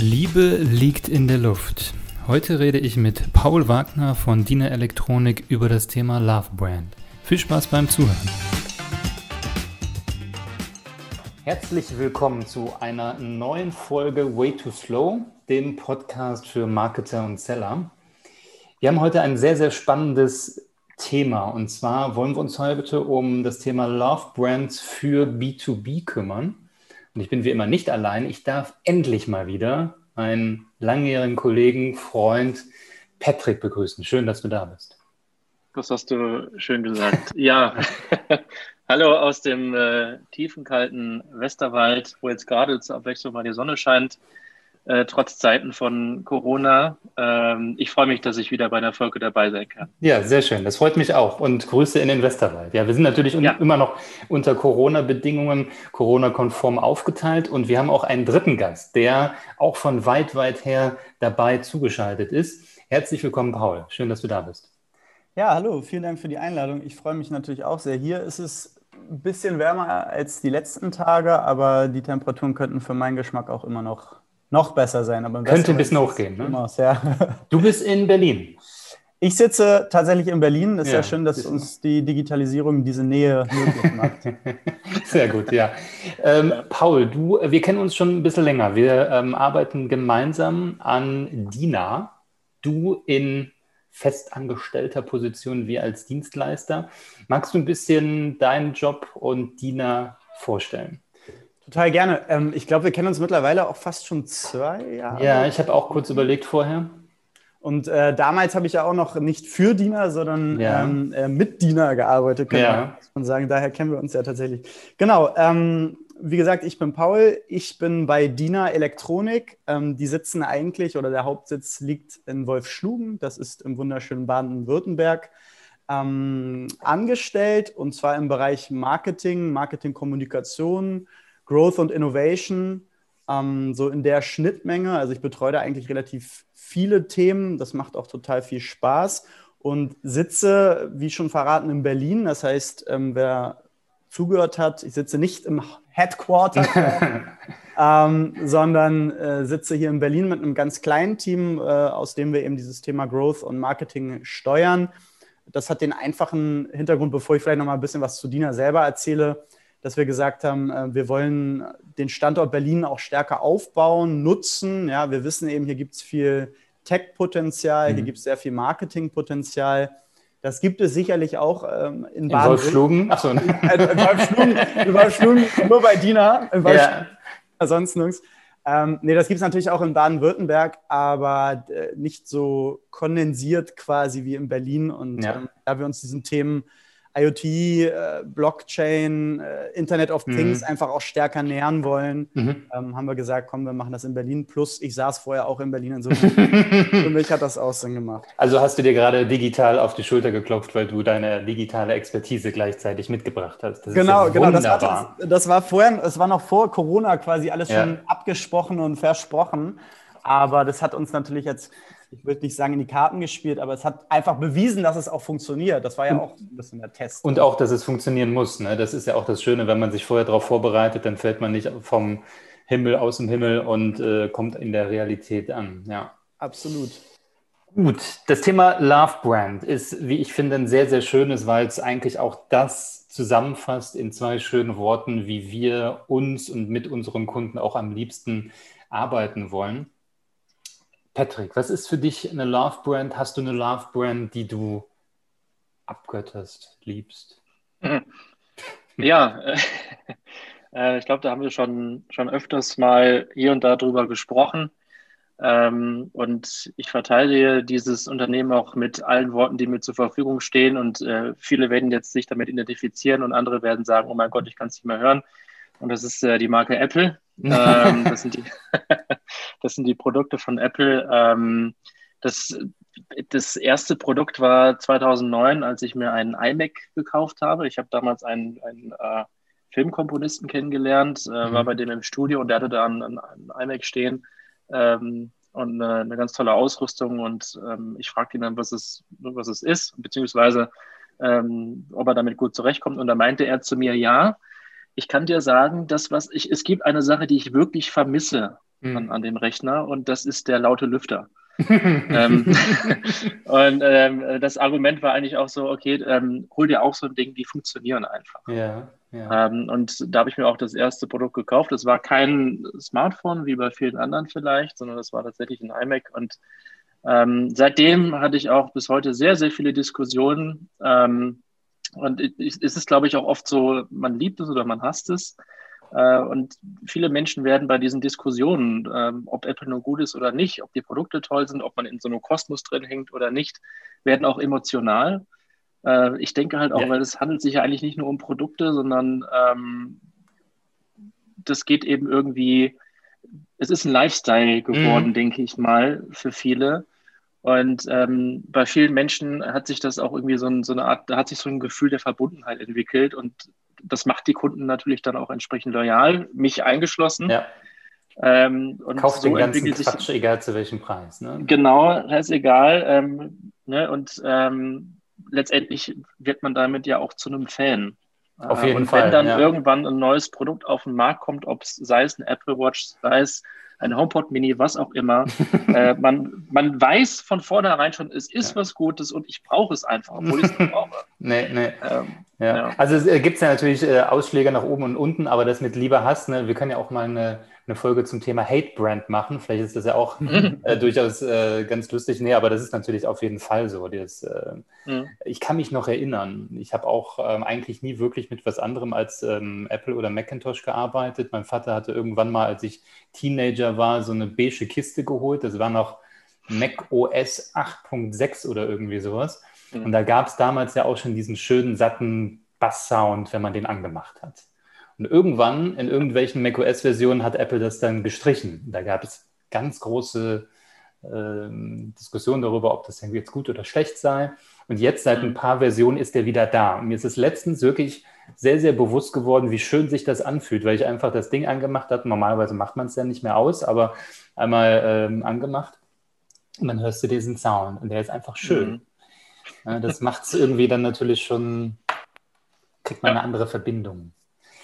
Liebe liegt in der Luft. Heute rede ich mit Paul Wagner von Dina Elektronik über das Thema Love Brand. Viel Spaß beim Zuhören. Herzlich willkommen zu einer neuen Folge Way Too Slow, dem Podcast für Marketer und Seller. Wir haben heute ein sehr, sehr spannendes Thema und zwar wollen wir uns heute um das Thema Love Brands für B2B kümmern. Und ich bin wie immer nicht allein. Ich darf endlich mal wieder meinen langjährigen Kollegen, Freund Patrick begrüßen. Schön, dass du da bist. Das hast du schön gesagt. ja, hallo aus dem äh, tiefen, kalten Westerwald, wo jetzt gerade zur Abwechslung mal die Sonne scheint äh, trotz Zeiten von Corona. Ähm, ich freue mich, dass ich wieder bei der Folge dabei sein kann. Ja, sehr schön. Das freut mich auch. Und Grüße in den Westerwald. Ja, wir sind natürlich ja. immer noch unter Corona-Bedingungen, Corona-konform aufgeteilt. Und wir haben auch einen dritten Gast, der auch von weit, weit her dabei zugeschaltet ist. Herzlich willkommen, Paul. Schön, dass du da bist. Ja, hallo. Vielen Dank für die Einladung. Ich freue mich natürlich auch sehr. Hier ist es ein bisschen wärmer als die letzten Tage, aber die Temperaturen könnten für meinen Geschmack auch immer noch noch besser sein. Aber Könnte ein bisschen hochgehen. Ne? Aus, ja. Du bist in Berlin. Ich sitze tatsächlich in Berlin. Es ist ja, ja schön, dass uns die Digitalisierung diese Nähe möglich macht. Sehr gut, ja. Ähm, Paul, du, wir kennen uns schon ein bisschen länger. Wir ähm, arbeiten gemeinsam an DINA. Du in festangestellter Position, wir als Dienstleister. Magst du ein bisschen deinen Job und DINA vorstellen? Total gerne. Ähm, ich glaube, wir kennen uns mittlerweile auch fast schon zwei Jahre. Ja, ich habe auch kurz überlegt vorher. Und äh, damals habe ich ja auch noch nicht für Diener, sondern ja. ähm, äh, mit Diener gearbeitet, kann ja. man sagen. Daher kennen wir uns ja tatsächlich. Genau. Ähm, wie gesagt, ich bin Paul. Ich bin bei Diener Elektronik. Ähm, die sitzen eigentlich oder der Hauptsitz liegt in Wolfschlugen. Das ist im wunderschönen Baden-Württemberg. Ähm, angestellt und zwar im Bereich Marketing, Marketingkommunikation, Growth und Innovation, ähm, so in der Schnittmenge. Also ich betreue da eigentlich relativ viele Themen. Das macht auch total viel Spaß und sitze, wie schon verraten, in Berlin. Das heißt, ähm, wer zugehört hat, ich sitze nicht im Headquarter, ähm, sondern äh, sitze hier in Berlin mit einem ganz kleinen Team, äh, aus dem wir eben dieses Thema Growth und Marketing steuern. Das hat den einfachen Hintergrund, bevor ich vielleicht noch mal ein bisschen was zu Dina selber erzähle dass wir gesagt haben, äh, wir wollen den Standort Berlin auch stärker aufbauen, nutzen. Ja, wir wissen eben, hier gibt es viel Tech-Potenzial, mhm. hier gibt es sehr viel Marketing-Potenzial. Das gibt es sicherlich auch ähm, in, Baden. Wolfschlugen? Achso. Ne? in Wolfschlugen, in Wolfschlugen, nur bei Dina. In ja. Sonst nirgends. Ähm, nee, das gibt es natürlich auch in Baden-Württemberg, aber äh, nicht so kondensiert quasi wie in Berlin. Und ja. ähm, da wir uns diesen Themen IoT, äh, Blockchain, äh, Internet of Things mhm. einfach auch stärker nähern wollen, mhm. ähm, haben wir gesagt, komm, wir machen das in Berlin. Plus, ich saß vorher auch in Berlin. Insofern für mich hat das auch Sinn gemacht. Also hast du dir gerade digital auf die Schulter geklopft, weil du deine digitale Expertise gleichzeitig mitgebracht hast. Das genau, ja genau. Das war, das war vorher, es war noch vor Corona quasi alles ja. schon abgesprochen und versprochen. Aber das hat uns natürlich jetzt ich würde nicht sagen in die Karten gespielt, aber es hat einfach bewiesen, dass es auch funktioniert. Das war ja auch ein bisschen der Test. Und auch, dass es funktionieren muss. Ne? Das ist ja auch das Schöne, wenn man sich vorher darauf vorbereitet, dann fällt man nicht vom Himmel aus dem Himmel und äh, kommt in der Realität an. Ja. Absolut. Gut, das Thema Love Brand ist, wie ich finde, ein sehr, sehr schönes, weil es eigentlich auch das zusammenfasst in zwei schönen Worten, wie wir uns und mit unseren Kunden auch am liebsten arbeiten wollen. Patrick, was ist für dich eine Love Brand? Hast du eine Love Brand, die du abgötterst, liebst? Ja, äh, ich glaube, da haben wir schon, schon öfters mal hier und da drüber gesprochen. Ähm, und ich verteile dieses Unternehmen auch mit allen Worten, die mir zur Verfügung stehen. Und äh, viele werden jetzt sich damit identifizieren und andere werden sagen, oh mein Gott, ich kann es nicht mehr hören. Und das ist äh, die Marke Apple. ähm, das, sind die das sind die Produkte von Apple. Ähm, das, das erste Produkt war 2009, als ich mir einen iMac gekauft habe. Ich habe damals einen, einen äh, Filmkomponisten kennengelernt, äh, mhm. war bei dem im Studio und der hatte da einen, einen iMac stehen ähm, und eine, eine, ganz tolle Ausrüstung. Und ähm, ich fragte ihn dann, was es, was es ist, beziehungsweise ähm, ob er damit gut zurechtkommt. Und da meinte er zu mir, ja, ich kann dir sagen, dass was ich, es gibt eine Sache, die ich wirklich vermisse mhm. an, an dem Rechner und das ist der laute Lüfter. ähm, und ähm, das Argument war eigentlich auch so, okay, ähm, hol dir auch so ein Ding, die funktionieren einfach. Ja, ja. Ähm, und da habe ich mir auch das erste Produkt gekauft. Das war kein Smartphone, wie bei vielen anderen vielleicht, sondern das war tatsächlich ein iMac. Und ähm, seitdem hatte ich auch bis heute sehr, sehr viele Diskussionen. Und es ist, glaube ich, auch oft so, man liebt es oder man hasst es. Äh, und viele Menschen werden bei diesen Diskussionen, ähm, ob Apple nur gut ist oder nicht, ob die Produkte toll sind, ob man in so einem Kosmos drin hängt oder nicht, werden auch emotional. Äh, ich denke halt auch, ja. weil es handelt sich ja eigentlich nicht nur um Produkte, sondern ähm, das geht eben irgendwie, es ist ein Lifestyle geworden, mhm. denke ich mal, für viele. Und ähm, bei vielen Menschen hat sich das auch irgendwie so, ein, so, eine Art, da hat sich so ein Gefühl der Verbundenheit entwickelt und das macht die Kunden natürlich dann auch entsprechend loyal, mich eingeschlossen. Ja. Ähm, und Kauft so den ganzen Quatsch, sich, egal zu welchem Preis. Ne? Genau, das ist egal. Ähm, ne? Und ähm, letztendlich wird man damit ja auch zu einem Fan. Auf jeden und Fall. Wenn dann ja. irgendwann ein neues Produkt auf den Markt kommt, ob es sei es ein Apple Watch, sei es ein HomePod Mini, was auch immer. äh, man, man weiß von vornherein schon, es ist ja. was Gutes und ich brauche es einfach, obwohl ich es nicht brauche. nee, nee. Ähm, ja. ja. Also es äh, gibt ja natürlich äh, Ausschläge nach oben und unten, aber das mit lieber Hass, ne, wir können ja auch mal eine eine Folge zum Thema Hate Brand machen. Vielleicht ist das ja auch äh, durchaus äh, ganz lustig. Nee, aber das ist natürlich auf jeden Fall so. Das, äh, mhm. Ich kann mich noch erinnern. Ich habe auch ähm, eigentlich nie wirklich mit was anderem als ähm, Apple oder Macintosh gearbeitet. Mein Vater hatte irgendwann mal, als ich Teenager war, so eine beige Kiste geholt. Das war noch Mac OS 8.6 oder irgendwie sowas. Mhm. Und da gab es damals ja auch schon diesen schönen, satten Bass-Sound, wenn man den angemacht hat. Und irgendwann in irgendwelchen macOS-Versionen hat Apple das dann gestrichen. Da gab es ganz große äh, Diskussionen darüber, ob das jetzt gut oder schlecht sei. Und jetzt seit ein paar Versionen ist der wieder da. Und mir ist es letztens wirklich sehr, sehr bewusst geworden, wie schön sich das anfühlt, weil ich einfach das Ding angemacht habe. Normalerweise macht man es ja nicht mehr aus, aber einmal ähm, angemacht und dann hörst du diesen Sound und der ist einfach schön. Mhm. Ja, das macht es irgendwie dann natürlich schon, kriegt man eine andere Verbindung.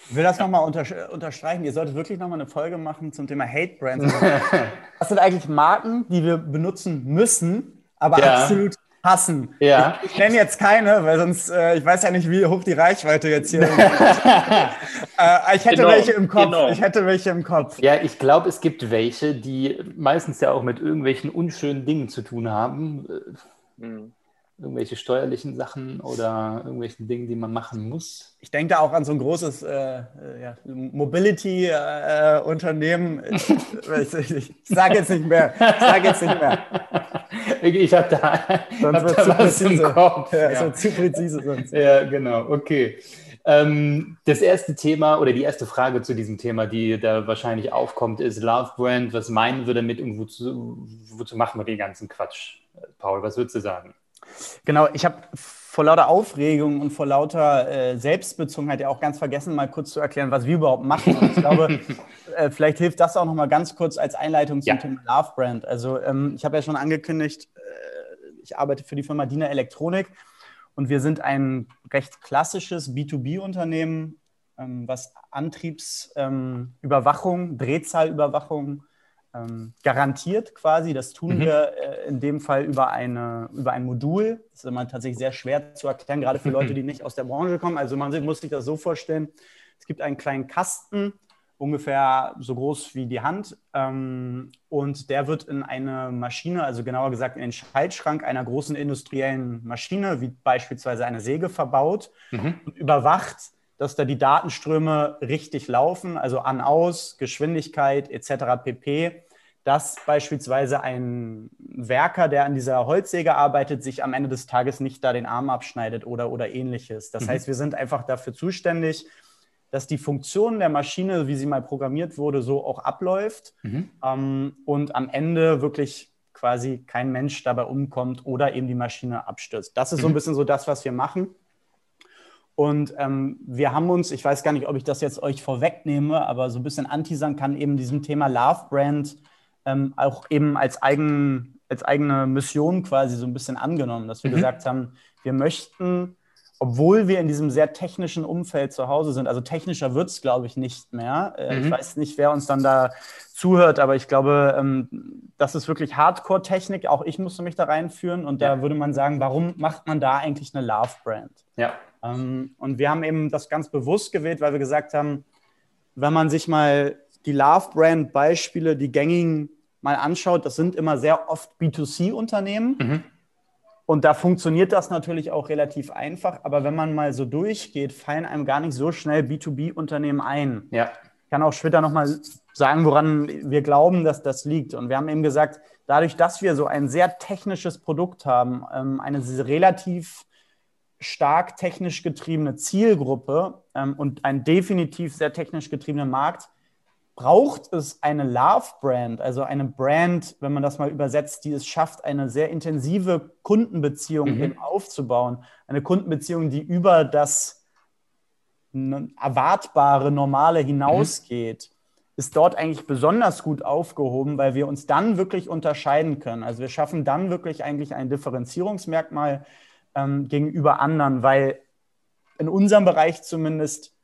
Ich will das nochmal unter, unterstreichen. Ihr solltet wirklich nochmal eine Folge machen zum Thema Hate Brands. Was sind eigentlich Marken, die wir benutzen müssen, aber ja. absolut hassen? Ja. Ich, ich nenne jetzt keine, weil sonst, äh, ich weiß ja nicht, wie hoch die Reichweite jetzt hier ist. äh, ich hätte genau. welche im Kopf. Genau. Ich hätte welche im Kopf. Ja, ich glaube, es gibt welche, die meistens ja auch mit irgendwelchen unschönen Dingen zu tun haben. Mhm irgendwelche steuerlichen Sachen oder irgendwelchen Dingen, die man machen muss? Ich denke da auch an so ein großes äh, äh ja, Mobility-Unternehmen. Äh, ich, ich, sage jetzt nicht mehr. Ich sage jetzt nicht mehr. Ich habe da, sonst hab da was im Kopf. Ja, ja. So zu präzise sonst. Ja, genau. Okay. Ähm, das erste Thema oder die erste Frage zu diesem Thema, die da wahrscheinlich aufkommt, ist Love Brand. Was meinen wir damit und wozu, wozu machen wir den ganzen Quatsch? Paul, was würdest du sagen? Genau, ich habe vor lauter Aufregung und vor lauter äh, Selbstbezogenheit ja auch ganz vergessen, mal kurz zu erklären, was wir überhaupt machen. Und ich glaube, äh, vielleicht hilft das auch noch mal ganz kurz als Einleitung zum ja. Thema Love Brand. Also ähm, ich habe ja schon angekündigt, äh, ich arbeite für die Firma Diener Elektronik und wir sind ein recht klassisches B2B-Unternehmen, ähm, was Antriebsüberwachung, ähm, Drehzahlüberwachung ähm, garantiert quasi. Das tun mhm. wir äh, in dem Fall über, eine, über ein Modul. Das ist immer tatsächlich sehr schwer zu erklären, gerade für Leute, die nicht aus der Branche kommen. Also man muss sich das so vorstellen, es gibt einen kleinen Kasten, ungefähr so groß wie die Hand. Ähm, und der wird in eine Maschine, also genauer gesagt in den Schaltschrank einer großen industriellen Maschine, wie beispielsweise eine Säge, verbaut mhm. und überwacht dass da die Datenströme richtig laufen, also an, aus, Geschwindigkeit etc. pp dass beispielsweise ein Werker, der an dieser Holzsäge arbeitet, sich am Ende des Tages nicht da den Arm abschneidet oder, oder ähnliches. Das mhm. heißt, wir sind einfach dafür zuständig, dass die Funktion der Maschine, wie sie mal programmiert wurde, so auch abläuft mhm. ähm, und am Ende wirklich quasi kein Mensch dabei umkommt oder eben die Maschine abstürzt. Das ist mhm. so ein mhm. bisschen so das, was wir machen. Und ähm, wir haben uns, ich weiß gar nicht, ob ich das jetzt euch vorwegnehme, aber so ein bisschen anteasern kann eben diesem Thema Love Brand ähm, auch eben als, eigen, als eigene Mission quasi so ein bisschen angenommen, dass wir mhm. gesagt haben, wir möchten obwohl wir in diesem sehr technischen Umfeld zu Hause sind. Also technischer wird es, glaube ich, nicht mehr. Äh, mhm. Ich weiß nicht, wer uns dann da zuhört, aber ich glaube, ähm, das ist wirklich Hardcore-Technik. Auch ich musste mich da reinführen und ja. da würde man sagen, warum macht man da eigentlich eine Love-Brand? Ja. Ähm, und wir haben eben das ganz bewusst gewählt, weil wir gesagt haben, wenn man sich mal die Love-Brand-Beispiele, die gängigen mal anschaut, das sind immer sehr oft B2C-Unternehmen. Mhm und da funktioniert das natürlich auch relativ einfach, aber wenn man mal so durchgeht, fallen einem gar nicht so schnell B2B-Unternehmen ein. Ja. Ich kann auch später nochmal sagen, woran wir glauben, dass das liegt. Und wir haben eben gesagt, dadurch, dass wir so ein sehr technisches Produkt haben, ähm, eine relativ stark technisch getriebene Zielgruppe ähm, und einen definitiv sehr technisch getriebenen Markt, braucht es eine Love-Brand, also eine Brand, wenn man das mal übersetzt, die es schafft, eine sehr intensive Kundenbeziehung mhm. aufzubauen. Eine Kundenbeziehung, die über das erwartbare, normale hinausgeht. Mhm. Ist dort eigentlich besonders gut aufgehoben, weil wir uns dann wirklich unterscheiden können. Also wir schaffen dann wirklich eigentlich ein Differenzierungsmerkmal ähm, gegenüber anderen, weil in unserem Bereich zumindest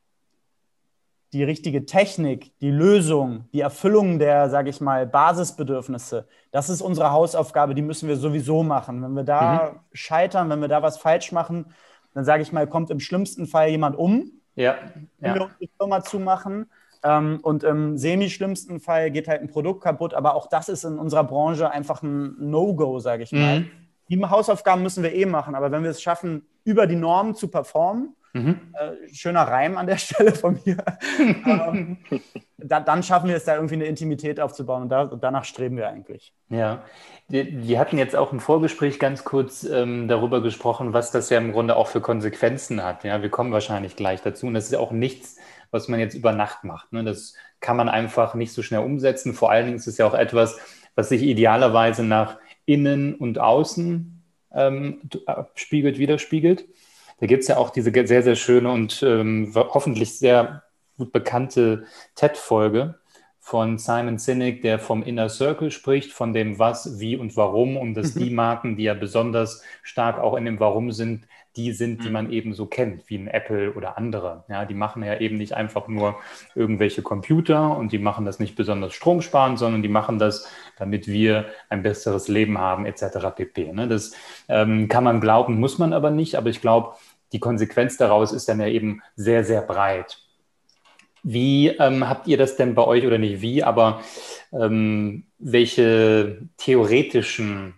die richtige Technik, die Lösung, die Erfüllung der, sage ich mal, Basisbedürfnisse, das ist unsere Hausaufgabe, die müssen wir sowieso machen. Wenn wir da mhm. scheitern, wenn wir da was falsch machen, dann sage ich mal, kommt im schlimmsten Fall jemand um, ja. wenn ja. wir die Firma zumachen. Ähm, und im semi-schlimmsten Fall geht halt ein Produkt kaputt, aber auch das ist in unserer Branche einfach ein No-Go, sage ich mal. Mhm. Die Hausaufgaben müssen wir eh machen, aber wenn wir es schaffen, über die Normen zu performen, Mhm. Äh, schöner Reim an der Stelle von mir. ähm, da, dann schaffen wir es da irgendwie eine Intimität aufzubauen und da, danach streben wir eigentlich. Ja, wir, hatten jetzt auch im Vorgespräch ganz kurz ähm, darüber gesprochen, was das ja im Grunde auch für Konsequenzen hat. Ja, wir kommen wahrscheinlich gleich dazu und das ist ja auch nichts, was man jetzt über Nacht macht. Ne? Das kann man einfach nicht so schnell umsetzen. Vor allen Dingen ist es ja auch etwas, was sich idealerweise nach innen und außen ähm, spiegelt, widerspiegelt. Da gibt es ja auch diese sehr, sehr schöne und ähm, hoffentlich sehr gut bekannte TED-Folge von Simon Sinek, der vom Inner Circle spricht, von dem Was, Wie und Warum und dass mhm. die Marken, die ja besonders stark auch in dem Warum sind, die sind, die mhm. man eben so kennt, wie ein Apple oder andere. Ja, die machen ja eben nicht einfach nur irgendwelche Computer und die machen das nicht besonders stromsparend, sondern die machen das, damit wir ein besseres Leben haben, etc. pp. Ne? Das ähm, kann man glauben, muss man aber nicht, aber ich glaube, die Konsequenz daraus ist dann ja eben sehr, sehr breit. Wie ähm, habt ihr das denn bei euch oder nicht wie, aber ähm, welche theoretischen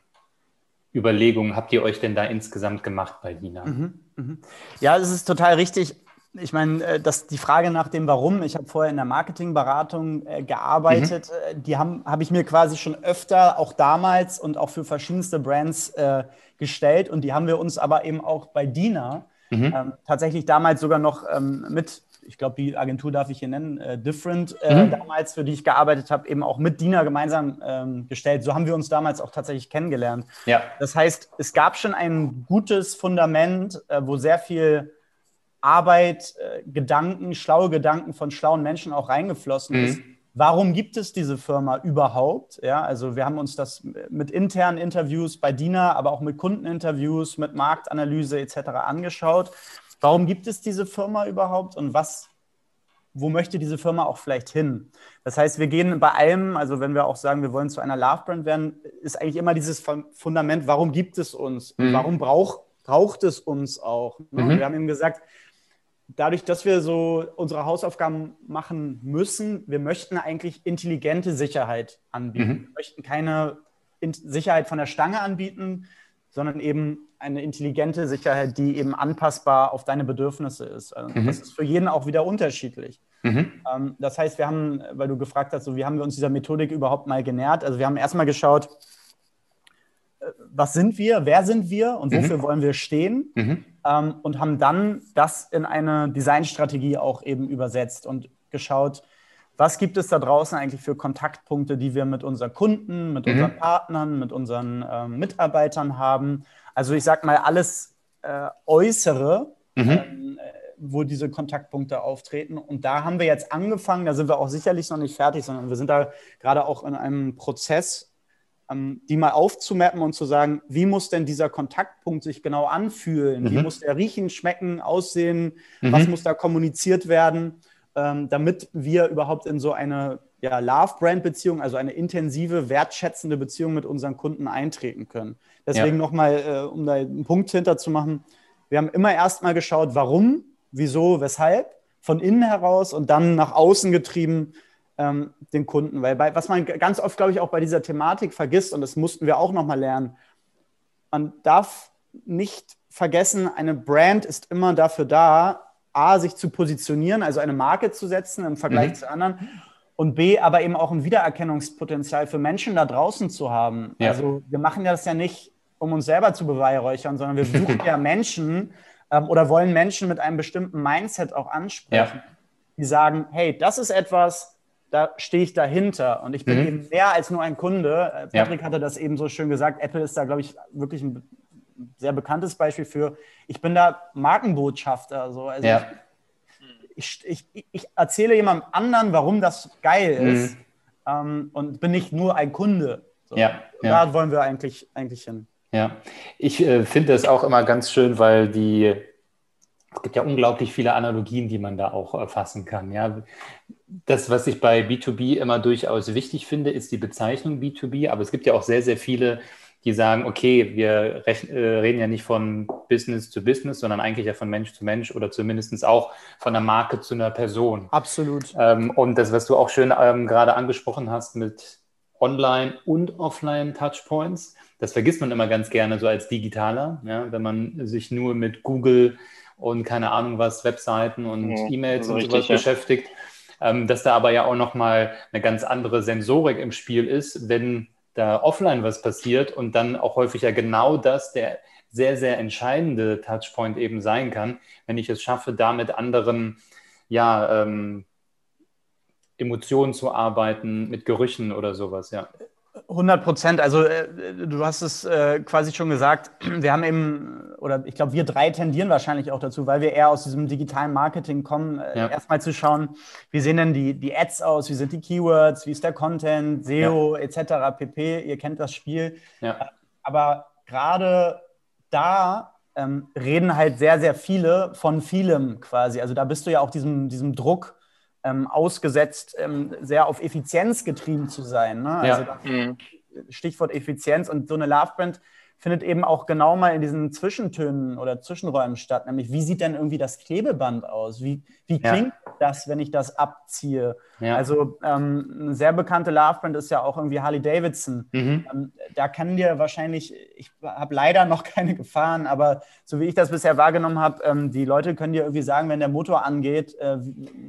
Überlegungen habt ihr euch denn da insgesamt gemacht bei Dina? Mhm, mh. Ja, es ist total richtig. Ich meine, äh, dass die Frage nach dem Warum, ich habe vorher in der Marketingberatung äh, gearbeitet, mhm. Äh, die habe hab ich mir quasi schon öfter, auch damals und auch für verschiedenste Brands äh, gestellt. Und die haben wir uns aber eben auch bei Dina Mhm. Ähm, tatsächlich damals sogar noch ähm, mit, ich glaube, die Agentur darf ich hier nennen, äh, Different, äh, mhm. damals, für die ich gearbeitet habe, eben auch mit Dina gemeinsam ähm, gestellt. So haben wir uns damals auch tatsächlich kennengelernt. Ja. Das heißt, es gab schon ein gutes Fundament, äh, wo sehr viel Arbeit, äh, Gedanken, schlaue Gedanken von schlauen Menschen auch reingeflossen mhm. ist Warum gibt es diese Firma überhaupt? Ja, also wir haben uns das mit internen Interviews bei DINA, aber auch mit Kundeninterviews, mit Marktanalyse etc. angeschaut. Warum gibt es diese Firma überhaupt und was, wo möchte diese Firma auch vielleicht hin? Das heißt, wir gehen bei allem, also wenn wir auch sagen, wir wollen zu einer Love Brand werden, ist eigentlich immer dieses Fundament, warum gibt es uns? Mhm. Warum brauch, braucht es uns auch? Ne? Mhm. Wir haben eben gesagt, dadurch, dass wir so unsere Hausaufgaben machen müssen, wir möchten eigentlich intelligente Sicherheit anbieten. Mhm. Wir möchten keine Sicherheit von der Stange anbieten, sondern eben eine intelligente Sicherheit, die eben anpassbar auf deine Bedürfnisse ist. Also mhm. Das ist für jeden auch wieder unterschiedlich. Mhm. Ähm, das heißt, wir haben, weil du gefragt hast, so, wie haben wir uns dieser Methodik überhaupt mal genährt? Also wir haben erstmal geschaut, was sind wir, wer sind wir und wofür mhm. wollen wir stehen? Mhm ähm, und haben dann das in eine Designstrategie auch eben übersetzt und geschaut, was gibt es da draußen eigentlich für Kontaktpunkte, die wir mit unseren Kunden, mit mhm. unseren Partnern, mit unseren ähm, Mitarbeitern haben. Also ich sage mal alles äh, Äußere, mhm. ähm, äh, wo diese Kontaktpunkte auftreten. Und da haben wir jetzt angefangen, da sind wir auch sicherlich noch nicht fertig, sondern wir sind da gerade auch in einem Prozess, die mal aufzumappen und zu sagen, wie muss denn dieser Kontaktpunkt sich genau anfühlen? Mhm. Wie muss der riechen, schmecken, aussehen? Mhm. Was muss da kommuniziert werden, ähm, damit wir überhaupt in so eine ja, Love-Brand-Beziehung, also eine intensive, wertschätzende Beziehung mit unseren Kunden eintreten können. Deswegen ja. nochmal, äh, um da einen Punkt hinter zu machen, wir haben immer erstmal geschaut, warum, wieso, weshalb, von innen heraus und dann nach außen getrieben, ähm, den Kunden. Weil bei, was man ganz oft, glaube ich, auch bei dieser Thematik vergisst, und das mussten wir auch nochmal lernen, man darf nicht vergessen, eine Brand ist immer dafür da, A, sich zu positionieren, also eine Marke zu setzen im Vergleich mhm. zu anderen und B, aber eben auch ein Wiedererkennungspotenzial für Menschen da draußen zu haben. Ja. Also wir machen das ja nicht, um uns selber zu beweihräuchern, sondern wir suchen ja Menschen ähm, oder wollen Menschen mit einem bestimmten Mindset auch ansprechen, ja. die sagen, hey, das ist etwas, da stehe ich dahinter und ich bin mhm. eben mehr als nur ein Kunde. Äh, Patrick ja. hatte das eben so schön gesagt. Apple ist da, glaube ich, wirklich ein sehr bekanntes Beispiel für, ich bin da Markenbotschafter. So. Also ja. ich, ich, ich, ich, erzähle jemandem anderen, warum das geil mhm. ist mhm. ähm, und bin nicht nur ein Kunde. So. Ja, ja. Da wollen wir eigentlich, eigentlich hin. Ja, ich äh, finde das auch immer ganz schön, weil die, es gibt ja unglaublich viele Analogien, die man da auch erfassen kann. Ja, das, was ich bei B2B immer durchaus wichtig finde, ist die Bezeichnung B2B, aber es gibt ja auch sehr, sehr viele die sagen, okay, wir äh, reden ja nicht von Business zu Business, sondern eigentlich ja von Mensch zu Mensch oder zumindest auch von einer Marke zu einer Person. Absolut. Ähm, und das, was du auch schön ähm, gerade angesprochen hast mit Online- und Offline-Touchpoints, das vergisst man immer ganz gerne so als Digitaler, ja, wenn man sich nur mit Google und keine Ahnung was, Webseiten und ja, E-Mails und sowas ja. beschäftigt. Ähm, dass da aber ja auch nochmal eine ganz andere Sensorik im Spiel ist, wenn da offline was passiert und dann auch häufig ja genau das der sehr, sehr entscheidende Touchpoint eben sein kann, wenn ich es schaffe, da mit anderen ja, ähm, Emotionen zu arbeiten, mit Gerüchen oder sowas, ja. 100 Prozent. Also äh, du hast es äh, quasi schon gesagt. Wir haben eben, oder ich glaube, wir drei tendieren wahrscheinlich auch dazu, weil wir eher aus diesem digitalen Marketing kommen, äh, ja. erstmal zu schauen, wie sehen denn die, die Ads aus, wie sind die Keywords, wie ist der Content, SEO ja. etc. pp. Ihr kennt das Spiel. Ja. Aber gerade da ähm, reden halt sehr, sehr viele von vielem quasi. Also da bist du ja auch diesem, diesem Druck ähm, ausgesetzt, ähm, sehr auf Effizienz getrieben zu sein. Ne? Also ja. Mhm. Stichwort Effizienz und so eine Love Brand findet eben auch genau mal in diesen Zwischentönen oder Zwischenräumen statt. Nämlich, wie sieht denn irgendwie das Klebeband aus? Wie, wie klingt ja. das, wenn ich das abziehe? Ja. Also ähm, eine sehr bekannte Love-Brand ist ja auch irgendwie Harley Davidson. Mhm. Ähm, da kann dir wahrscheinlich, ich habe leider noch keine gefahren, aber so wie ich das bisher wahrgenommen habe, ähm, die Leute können dir irgendwie sagen, wenn der Motor angeht, äh,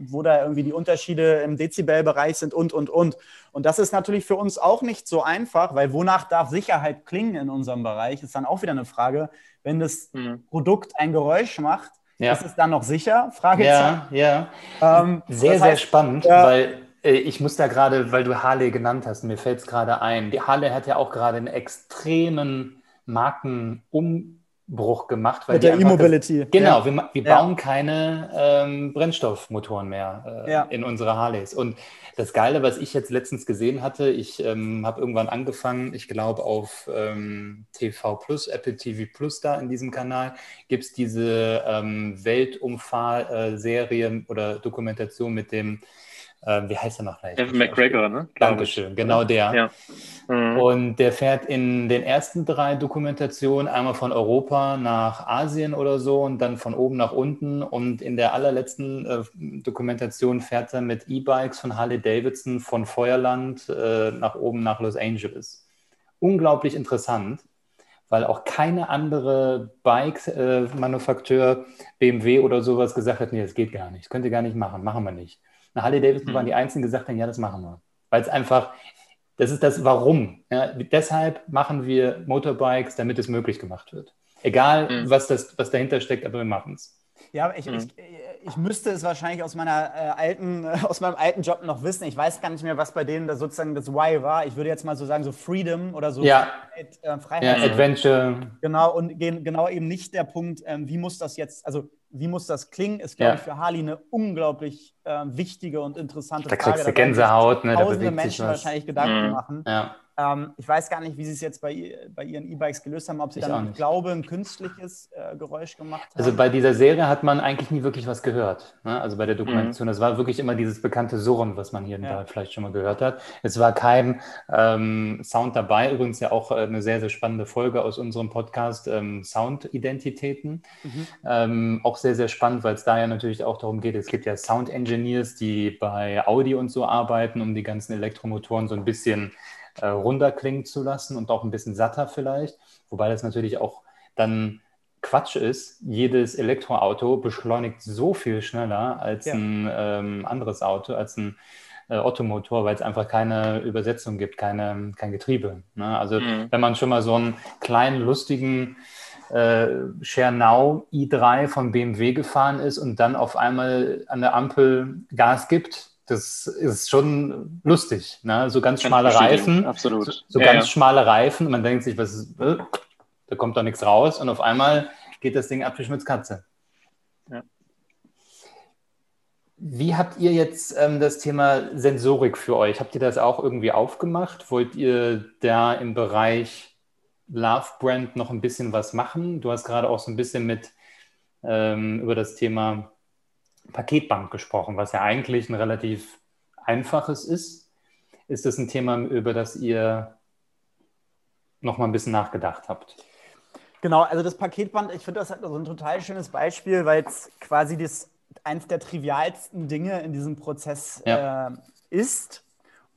wo da irgendwie die Unterschiede im Dezibelbereich sind und, und, und. Und das ist natürlich für uns auch nicht so einfach, weil wonach darf Sicherheit klingen in unserem Bereich, ist dann auch wieder eine Frage. Wenn das mhm. Produkt ein Geräusch macht, ja. ist es dann noch sicher? Fragezeichen. Ja, ja. Ähm, sehr, heißt, sehr spannend, ja. weil äh, ich muss da gerade, weil du Harley genannt hast, mir fällt es gerade ein. Die Harley hat ja auch gerade einen extremen Markenum Bruch gemacht. Mit der E-Mobility. Genau, ja. wir, wir ja. bauen keine ähm, Brennstoffmotoren mehr äh, ja. in unsere Harleys. Und das Geile, was ich jetzt letztens gesehen hatte, ich ähm, habe irgendwann angefangen, ich glaube auf ähm, TV Plus, Apple TV Plus da in diesem Kanal, gibt es diese ähm, Weltumfahr-Serie oder Dokumentation mit dem äh, wie heißt er noch gleich? Evan McGregor, ne? Dankeschön, genau der. Ja. Mhm. Und der fährt in den ersten drei Dokumentationen einmal von Europa nach Asien oder so und dann von oben nach unten. Und in der allerletzten äh, Dokumentation fährt er mit E-Bikes von Harley Davidson von Feuerland äh, nach oben nach Los Angeles. Unglaublich interessant weil auch keine andere Bike-Manufakteur, äh, BMW oder sowas gesagt hat, nee, das geht gar nicht, das könnt ihr gar nicht machen, machen wir nicht. Na, Harley Davidson mhm. waren die Einzigen, die gesagt haben, ja, das machen wir. Weil es einfach, das ist das Warum. Ja, deshalb machen wir Motorbikes, damit es möglich gemacht wird. Egal, mhm. was, das, was dahinter steckt, aber wir machen es. Ja, ich, mhm. ich, ich, müsste es wahrscheinlich aus, meiner, äh, alten, aus meinem alten Job noch wissen. Ich weiß gar nicht mehr, was bei denen da sozusagen das Why war. Ich würde jetzt mal so sagen, so Freedom oder so ja. Freiheit. Äh, Freiheit. Ja, Adventure. Genau, und genau eben nicht der Punkt, ähm, wie muss das jetzt, also wie muss das klingen, ist, glaube ja. ich, für Harley eine unglaublich äh, wichtige und interessante da Frage. Da kriegst du Gänsehaut. Ne, tausende Menschen wahrscheinlich Gedanken mhm. machen. Ja. Ähm, ich weiß gar nicht, wie Sie es jetzt bei, bei Ihren E-Bikes gelöst haben, ob Sie ich dann, ich glaube, ein künstliches äh, Geräusch gemacht haben. Also bei dieser Serie hat man eigentlich nie wirklich was gehört. Ne? Also bei der Dokumentation, mhm. das war wirklich immer dieses bekannte Surren, was man hier ja. vielleicht schon mal gehört hat. Es war kein ähm, Sound dabei, übrigens ja auch äh, eine sehr, sehr spannende Folge aus unserem Podcast ähm, Sound-Identitäten. Mhm. Ähm, auch sehr, sehr spannend, weil es da ja natürlich auch darum geht, es gibt ja Sound-Engineers, die bei Audi und so arbeiten, um die ganzen Elektromotoren so ein bisschen äh, runder klingen zu lassen und auch ein bisschen satter vielleicht. Wobei das natürlich auch dann Quatsch ist. Jedes Elektroauto beschleunigt so viel schneller als ja. ein ähm, anderes Auto, als ein äh, Ottomotor, weil es einfach keine Übersetzung gibt, keine, kein Getriebe. Ne? Also mhm. wenn man schon mal so einen kleinen, lustigen äh, Schernau i3 von BMW gefahren ist und dann auf einmal an der Ampel Gas gibt, das ist schon lustig. Ne? So ganz schmale Reifen. Absolut. So, so ja, ganz ja. schmale Reifen. Man denkt sich, was ist, äh, da kommt doch nichts raus. Und auf einmal geht das Ding ab wie Schmitz Katze. Ja. Wie habt ihr jetzt ähm, das Thema Sensorik für euch? Habt ihr das auch irgendwie aufgemacht? Wollt ihr da im Bereich Love Brand noch ein bisschen was machen? Du hast gerade auch so ein bisschen mit ähm, über das Thema Paketband gesprochen, was ja eigentlich ein relativ einfaches ist. Ist das ein Thema, über das ihr noch mal ein bisschen nachgedacht habt? Genau, also das Paketband, ich finde das halt so ein total schönes Beispiel, weil es quasi das, eins der trivialsten Dinge in diesem Prozess ja. äh, ist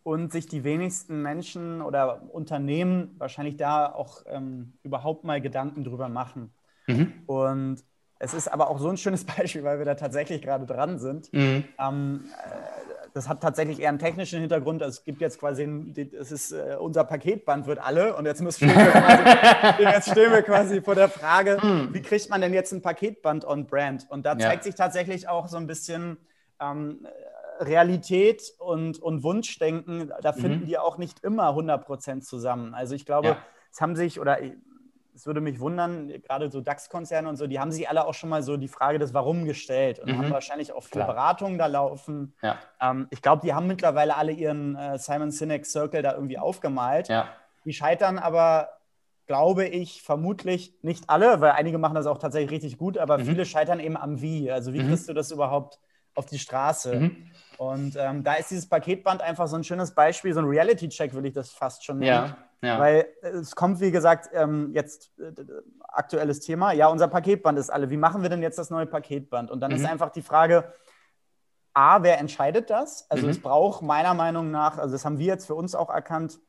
und sich die wenigsten Menschen oder Unternehmen wahrscheinlich da auch ähm, überhaupt mal Gedanken drüber machen. Mhm. Und es ist aber auch so ein schönes Beispiel, weil wir da tatsächlich gerade dran sind. Mhm. Ähm, äh, das hat tatsächlich eher einen technischen Hintergrund. Es gibt jetzt quasi, es ist äh, unser Paketband wird alle und jetzt, müssen wir quasi, jetzt stehen wir quasi vor der Frage, mhm. wie kriegt man denn jetzt ein Paketband on Brand? Und da zeigt ja. sich tatsächlich auch so ein bisschen ähm, Realität und, und Wunschdenken. Da finden mhm. die auch nicht immer 100% zusammen. Also ich glaube, ja. es haben sich oder es würde mich wundern, gerade so DAX-Konzerne und so, die haben sich alle auch schon mal so die Frage des Warum gestellt und mhm. haben wahrscheinlich auch viele Beratungen da laufen. Ja. Ähm, ich glaube, die haben mittlerweile alle ihren äh, Simon Sinek Circle da irgendwie aufgemalt. Ja. Die scheitern aber, glaube ich, vermutlich nicht alle, weil einige machen das auch tatsächlich richtig gut, aber mhm. viele scheitern eben am Wie. Also wie mhm. kriegst du das überhaupt auf die Straße? Mhm. Und ähm, da ist dieses Paketband einfach so ein schönes Beispiel, so ein Reality-Check will ich das fast schon nennen. Ja. Ja. Weil es kommt, wie gesagt, ähm, jetzt äh, aktuelles Thema. Ja, unser Paketband ist alle. Wie machen wir denn jetzt das neue Paketband? Und dann mhm. ist einfach die Frage, A, wer entscheidet das? Also mhm. es braucht meiner Meinung nach, also das haben wir jetzt für uns auch erkannt,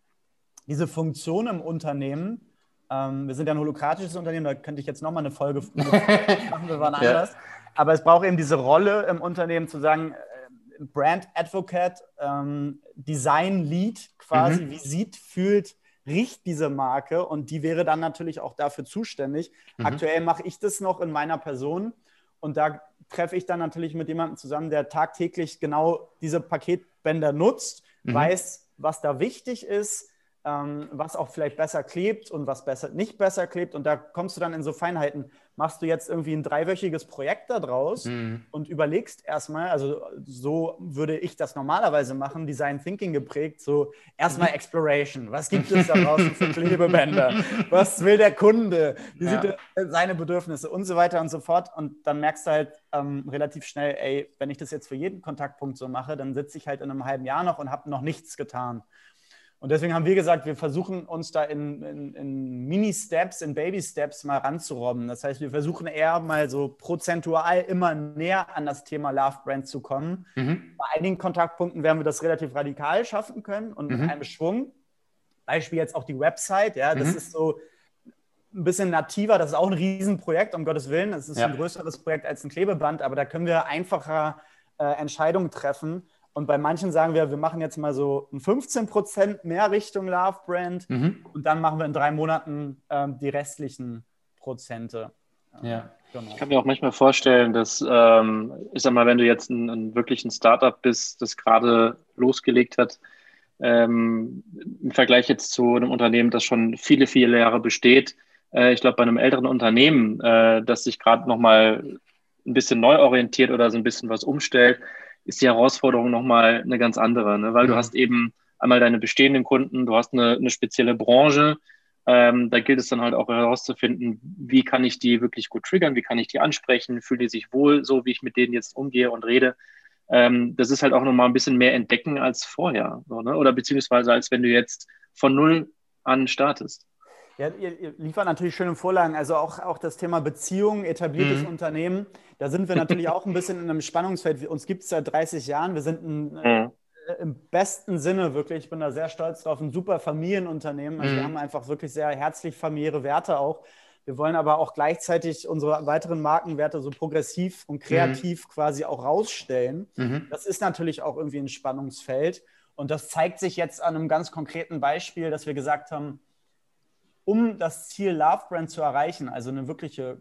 diese Funktion im Unternehmen. Ähm, wir sind ja ein holokratisches Unternehmen, da könnte ich jetzt nochmal eine Folge machen, wir waren anders. Aber es braucht eben diese Rolle im Unternehmen zu sagen, äh, Brand Advocate, ähm, Design Lead quasi, mhm. wie sieht, fühlt, riecht diese Marke und die wäre dann natürlich auch dafür zuständig. Mhm. Aktuell mache ich das noch in meiner Person und da treffe ich dann natürlich mit jemandem zusammen, der tagtäglich genau diese Paketbänder nutzt, mhm. weiß, was da wichtig ist, ähm, was auch vielleicht besser klebt und was besser, nicht besser klebt. Und da kommst du dann in so Feinheiten. Machst du jetzt irgendwie ein dreiwöchiges Projekt daraus mhm. und überlegst erstmal, also so würde ich das normalerweise machen, Design Thinking geprägt, so erstmal. Exploration. Was gibt es da draußen für Klebebänder? Was will der Kunde? Wie ja. sieht er seine Bedürfnisse und so weiter und so fort? Und dann merkst du halt ähm, relativ schnell, ey, wenn ich das jetzt für jeden Kontaktpunkt so mache, dann sitze ich halt in einem halben Jahr noch und habe noch nichts getan. Und deswegen haben wir gesagt, wir versuchen uns da in, in, in Mini-Steps, in Baby-Steps mal ranzurobben. Das heißt, wir versuchen eher mal so prozentual immer näher an das Thema Love Brand zu kommen. Mhm. Bei einigen Kontaktpunkten werden wir das relativ radikal schaffen können und mhm. mit einem Schwung. Beispiel jetzt auch die Website, ja, das mhm. ist so ein bisschen nativer, das ist auch ein Riesenprojekt, um Gottes Willen. Das ist ja. ein größeres Projekt als ein Klebeband, aber da können wir einfacher äh, Entscheidungen treffen und bei manchen sagen wir, wir machen jetzt mal so ein 15 Prozent mehr Richtung Love Brand mhm. und dann machen wir in drei Monaten ähm, die restlichen Prozente. Ja. Genau. Ich kann mir auch manchmal vorstellen, dass, ähm, ich sag mal, wenn du jetzt ein, ein wirklich ein Startup bist, das gerade losgelegt hat, ähm, im Vergleich jetzt zu einem Unternehmen, das schon viele, viele Jahre besteht, äh, ich glaube, bei einem älteren Unternehmen, äh, das sich gerade nochmal ein bisschen neu orientiert oder so ein bisschen was umstellt, ist die Herausforderung nochmal eine ganz andere, ne? weil mhm. du hast eben einmal deine bestehenden Kunden, du hast eine, eine spezielle Branche. Ähm, da gilt es dann halt auch herauszufinden, wie kann ich die wirklich gut triggern, wie kann ich die ansprechen, fühlen die sich wohl, so wie ich mit denen jetzt umgehe und rede. Ähm, das ist halt auch nochmal ein bisschen mehr entdecken als vorher, so, ne? oder beziehungsweise als wenn du jetzt von null an startest. Ja, ihr, liefert natürlich schöne Vorlagen. Also auch, auch das Thema Beziehungen, etabliertes mhm. Unternehmen. Da sind wir natürlich auch ein bisschen in einem Spannungsfeld. Uns gibt es seit 30 Jahren. Wir sind ein, mhm. äh, im besten Sinne wirklich, ich bin da sehr stolz drauf, ein super Familienunternehmen. Also mhm. wir haben einfach wirklich sehr herzlich familiäre Werte auch. Wir wollen aber auch gleichzeitig unsere weiteren Markenwerte so progressiv und kreativ mhm. quasi auch rausstellen. Mhm. Das ist natürlich auch irgendwie ein Spannungsfeld. Und das zeigt sich jetzt an einem ganz konkreten Beispiel, dass wir gesagt haben, um das Ziel Love Brand zu erreichen, also eine wirkliche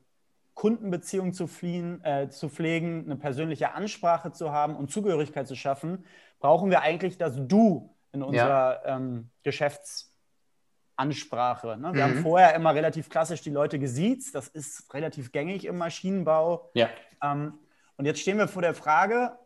Kundenbeziehung zu, fliehen, äh, zu pflegen, eine persönliche Ansprache zu haben und Zugehörigkeit zu schaffen, brauchen wir eigentlich das Du in unserer ja. ähm, Geschäftsansprache. Ne? Wir mhm. haben vorher immer relativ klassisch die Leute gesiezt, das ist relativ gängig im Maschinenbau. Ja. Ähm, und jetzt stehen wir vor der Frage,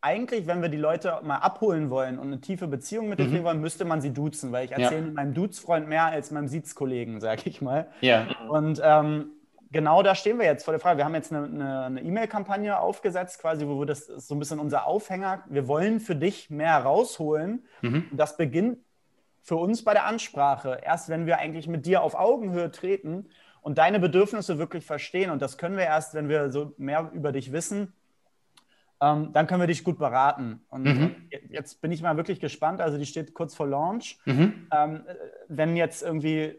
eigentlich, wenn wir die Leute mal abholen wollen und eine tiefe Beziehung mit denen mhm. wollen, müsste man sie duzen, weil ich erzähle ja. meinem Dudes-Freund mehr als meinem Siezkollegen, sage ich mal. Ja. Und ähm, genau da stehen wir jetzt vor der Frage. Wir haben jetzt eine E-Mail-Kampagne e aufgesetzt, quasi, wo wir das so ein bisschen unser Aufhänger. Wir wollen für dich mehr rausholen. Mhm. Das beginnt für uns bei der Ansprache. Erst wenn wir eigentlich mit dir auf Augenhöhe treten und deine Bedürfnisse wirklich verstehen. Und das können wir erst, wenn wir so mehr über dich wissen ähm, dann können wir dich gut beraten. Und mhm. jetzt bin ich mal wirklich gespannt. Also die steht kurz vor Launch. Mhm. Ähm, wenn jetzt irgendwie,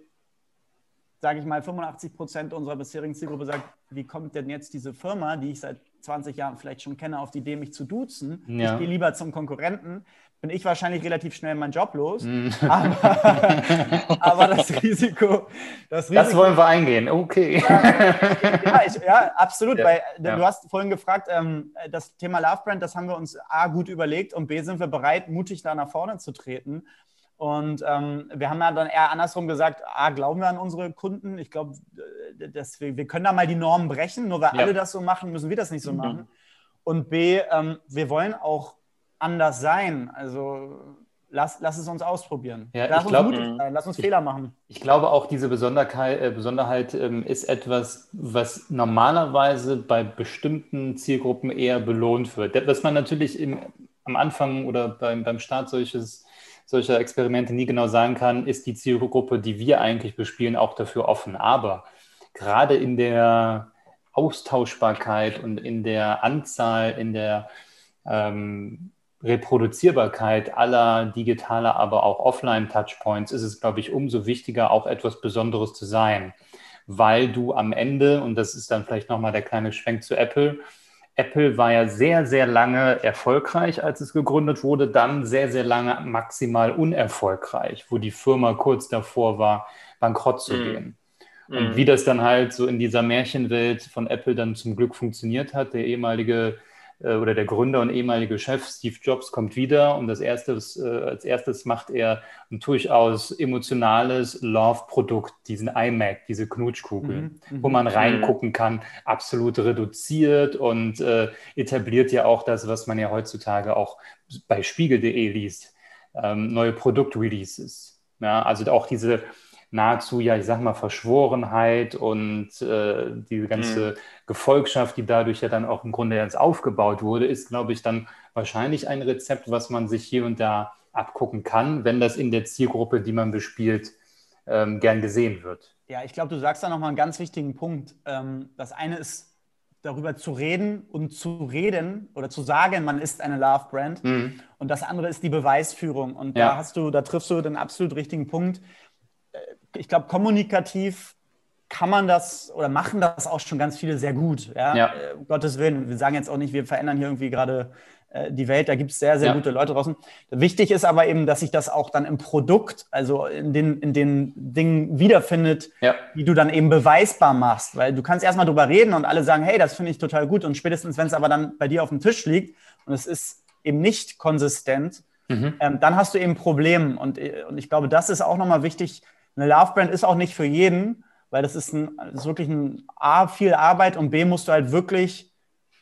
sage ich mal, 85 Prozent unserer bisherigen Zielgruppe sagt, wie kommt denn jetzt diese Firma, die ich seit 20 Jahren vielleicht schon kenne, auf die Idee, mich zu duzen? Ja. Ich gehe lieber zum Konkurrenten bin ich wahrscheinlich relativ schnell meinen Job los. Mm. Aber, aber, das Risiko, das Risiko. Das wollen wir eingehen, okay. Ja, ich, ja absolut. Ja, weil ja. du hast vorhin gefragt, ähm, das Thema Love Brand, das haben wir uns A gut überlegt und B sind wir bereit, mutig da nach vorne zu treten. Und ähm, wir haben ja dann eher andersrum gesagt, A, glauben wir an unsere Kunden. Ich glaube, wir, wir können da mal die Normen brechen. Nur weil alle das so machen, müssen wir das nicht so mhm. machen. Und B, ähm, wir wollen auch anders sein. Also lass, lass es uns ausprobieren. Ja, lass, uns glaub, mutig sein, lass uns ich, Fehler machen. Ich glaube auch, diese Besonderheit, äh, Besonderheit ähm, ist etwas, was normalerweise bei bestimmten Zielgruppen eher belohnt wird. Was man natürlich im, am Anfang oder beim, beim Start solches, solcher Experimente nie genau sagen kann, ist die Zielgruppe, die wir eigentlich bespielen, auch dafür offen. Aber gerade in der Austauschbarkeit und in der Anzahl, in der ähm, Reproduzierbarkeit aller digitaler, aber auch Offline-Touchpoints ist es, glaube ich, umso wichtiger, auch etwas Besonderes zu sein, weil du am Ende, und das ist dann vielleicht nochmal der kleine Schwenk zu Apple, Apple war ja sehr, sehr lange erfolgreich, als es gegründet wurde, dann sehr, sehr lange maximal unerfolgreich, wo die Firma kurz davor war, bankrott zu mm. gehen. Und mm. wie das dann halt so in dieser Märchenwelt von Apple dann zum Glück funktioniert hat, der ehemalige äh, oder der Gründer und ehemalige Chef Steve Jobs kommt wieder und das erstes, äh, als erstes macht er ein durchaus emotionales Love-Produkt, diesen iMac, diese Knutschkugel, mhm, mhm. wo man mhm. reingucken kann, absolut reduziert und äh, etabliert ja auch das, was man ja heutzutage auch bei spiegel.de liest, ähm, neue Produktreleases. Ja, also auch diese nahezu, ja, ich sag mal, Verschworenheit und äh, diese ganze mhm. Gefolgschaft, die dadurch ja dann auch im Grunde jetzt aufgebaut wurde, ist, glaube ich, dann wahrscheinlich ein Rezept, was man sich hier und da abgucken kann, wenn das in der Zielgruppe, die man bespielt, ähm, gern gesehen wird. Ja, ich glaube, du sagst da nochmal einen ganz wichtigen Punkt. Ähm, das eine ist, darüber zu reden und zu reden oder zu sagen, man ist eine Love-Brand. Mhm. Und das andere ist die Beweisführung. Und ja. da hast du, da triffst du den absolut richtigen Punkt ich glaube, kommunikativ kann man das oder machen das auch schon ganz viele sehr gut. Ja? ja. Äh, um Gottes Willen. Wir sagen jetzt auch nicht, wir verändern hier irgendwie gerade äh, die Welt. Da gibt es sehr, sehr ja. gute Leute draußen. Wichtig ist aber eben, dass sich das auch dann im Produkt, also in den, in den Dingen wiederfindet, ja. die du dann eben beweisbar machst. Weil du kannst erstmal drüber reden und alle sagen, hey, das finde ich total gut. Und spätestens, wenn es aber dann bei dir auf dem Tisch liegt und es ist eben nicht konsistent, mhm. ähm, dann hast du eben Probleme. Und, äh, und ich glaube, das ist auch nochmal wichtig, eine Love Brand ist auch nicht für jeden, weil das ist, ein, das ist wirklich ein A, viel Arbeit und B, musst du halt wirklich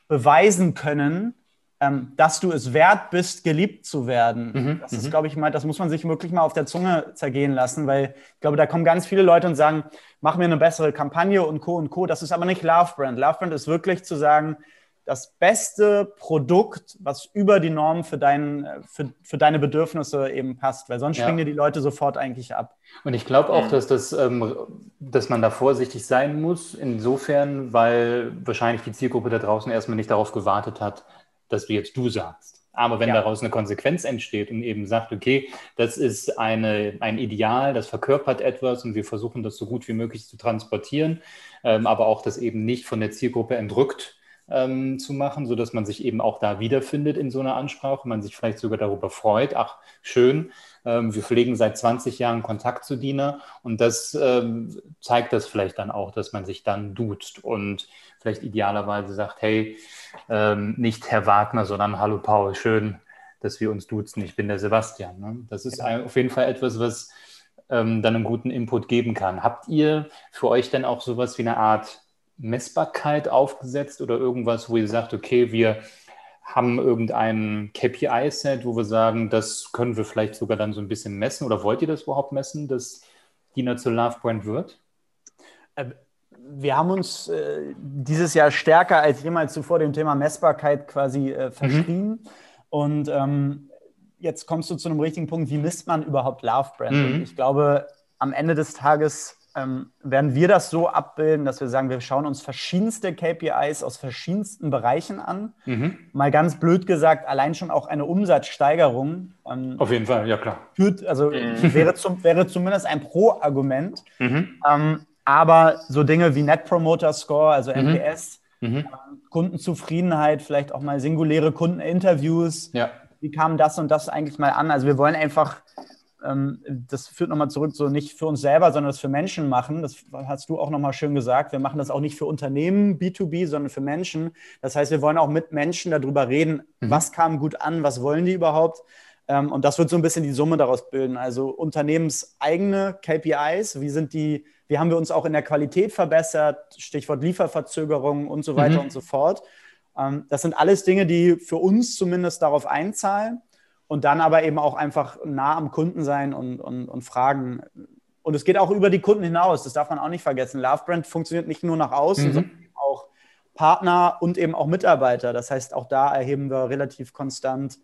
beweisen können, ähm, dass du es wert bist, geliebt zu werden. Mhm. Das ist, mhm. glaube ich, mal, das muss man sich wirklich mal auf der Zunge zergehen lassen, weil ich glaube, da kommen ganz viele Leute und sagen, mach mir eine bessere Kampagne und Co. und Co. Das ist aber nicht Love Brand. Love Brand ist wirklich zu sagen, das beste Produkt, was über die Norm für, dein, für, für deine Bedürfnisse eben passt, weil sonst ja. springen dir die Leute sofort eigentlich ab. Und ich glaube auch, dass, das, ähm, dass man da vorsichtig sein muss, insofern, weil wahrscheinlich die Zielgruppe da draußen erstmal nicht darauf gewartet hat, dass du jetzt du sagst. Aber wenn ja. daraus eine Konsequenz entsteht und eben sagt, okay, das ist eine, ein Ideal, das verkörpert etwas und wir versuchen das so gut wie möglich zu transportieren, ähm, aber auch das eben nicht von der Zielgruppe entrückt ähm, zu machen, sodass man sich eben auch da wiederfindet in so einer Ansprache, man sich vielleicht sogar darüber freut, ach schön, ähm, wir pflegen seit 20 Jahren Kontakt zu Diener und das ähm, zeigt das vielleicht dann auch, dass man sich dann duzt und vielleicht idealerweise sagt, hey, ähm, nicht Herr Wagner, sondern Hallo Paul, schön, dass wir uns duzen, ich bin der Sebastian. Ne? Das ist ja. auf jeden Fall etwas, was ähm, dann einen guten Input geben kann. Habt ihr für euch denn auch sowas wie eine Art Messbarkeit aufgesetzt oder irgendwas, wo ihr sagt, okay, wir haben irgendein KPI-Set, wo wir sagen, das können wir vielleicht sogar dann so ein bisschen messen oder wollt ihr das überhaupt messen, dass Dina zur Love Brand wird? Äh, wir haben uns äh, dieses Jahr stärker als jemals zuvor dem Thema Messbarkeit quasi äh, verschrieben. Mhm. Und ähm, jetzt kommst du zu einem richtigen Punkt, wie misst man überhaupt Love Brand? Mhm. Ich glaube, am Ende des Tages ähm, werden wir das so abbilden, dass wir sagen, wir schauen uns verschiedenste KPIs aus verschiedensten Bereichen an. Mhm. Mal ganz blöd gesagt, allein schon auch eine Umsatzsteigerung. Ähm, Auf jeden Fall, ja klar. Führt, also mhm. wäre, zum, wäre zumindest ein Pro-Argument. Mhm. Ähm, aber so Dinge wie Net Promoter Score, also NPS, mhm. mhm. ähm, Kundenzufriedenheit, vielleicht auch mal singuläre Kundeninterviews. Ja. Wie kam das und das eigentlich mal an? Also wir wollen einfach das führt nochmal zurück, so nicht für uns selber, sondern das für Menschen machen. Das hast du auch nochmal schön gesagt. Wir machen das auch nicht für Unternehmen B2B, sondern für Menschen. Das heißt, wir wollen auch mit Menschen darüber reden, mhm. was kam gut an, was wollen die überhaupt. Ähm, und das wird so ein bisschen die Summe daraus bilden. Also unternehmenseigene KPIs, wie sind die, wie haben wir uns auch in der Qualität verbessert, Stichwort Lieferverzögerung und so weiter mhm. und so fort. Ähm, das sind alles Dinge, die für uns zumindest darauf einzahlen und dann aber eben auch einfach nah am Kunden sein und, und, und fragen. Und es geht auch über die Kunden hinaus, das darf man auch nicht vergessen. Love Brand funktioniert nicht nur nach außen, mhm. sondern auch Partner und eben auch Mitarbeiter. Das heißt, auch da erheben wir relativ konstant,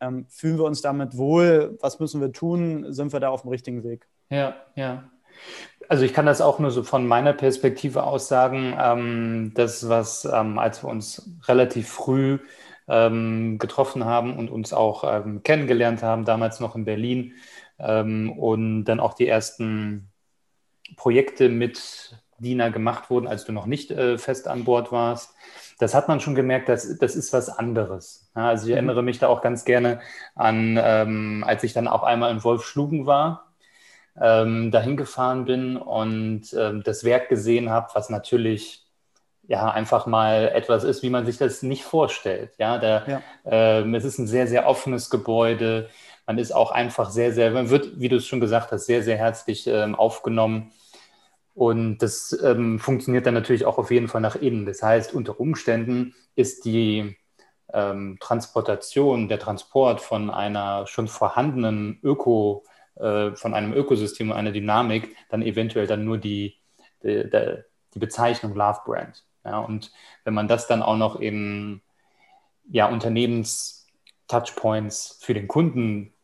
ähm, fühlen wir uns damit wohl, was müssen wir tun, sind wir da auf dem richtigen Weg. Ja, ja. Also ich kann das auch nur so von meiner Perspektive aus sagen, ähm, das, was, ähm, als wir uns relativ früh ähm, getroffen haben und uns auch ähm, kennengelernt haben, damals noch in Berlin ähm, und dann auch die ersten Projekte mit Dina gemacht wurden, als du noch nicht äh, fest an Bord warst. Das hat man schon gemerkt, dass, das ist was anderes. Ja, also ich mhm. erinnere mich da auch ganz gerne an, ähm, als ich dann auch einmal in Wolfschlugen war, ähm, dahin gefahren bin und ähm, das Werk gesehen habe, was natürlich ja einfach mal etwas ist, wie man sich das nicht vorstellt. Ja, da, ja. Ähm, es ist ein sehr, sehr offenes Gebäude. Man ist auch einfach sehr, sehr, man wird, wie du es schon gesagt hast, sehr, sehr herzlich ähm, aufgenommen. Und das ähm, funktioniert dann natürlich auch auf jeden Fall nach innen. Das heißt, unter Umständen ist die ähm, Transportation, der Transport von einer schon vorhandenen Öko, äh, von einem Ökosystem und einer Dynamik dann eventuell dann nur die, die, die Bezeichnung Love Brand. Ja, und wenn man das dann auch noch in ja, Unternehmens-Touchpoints für den Kunden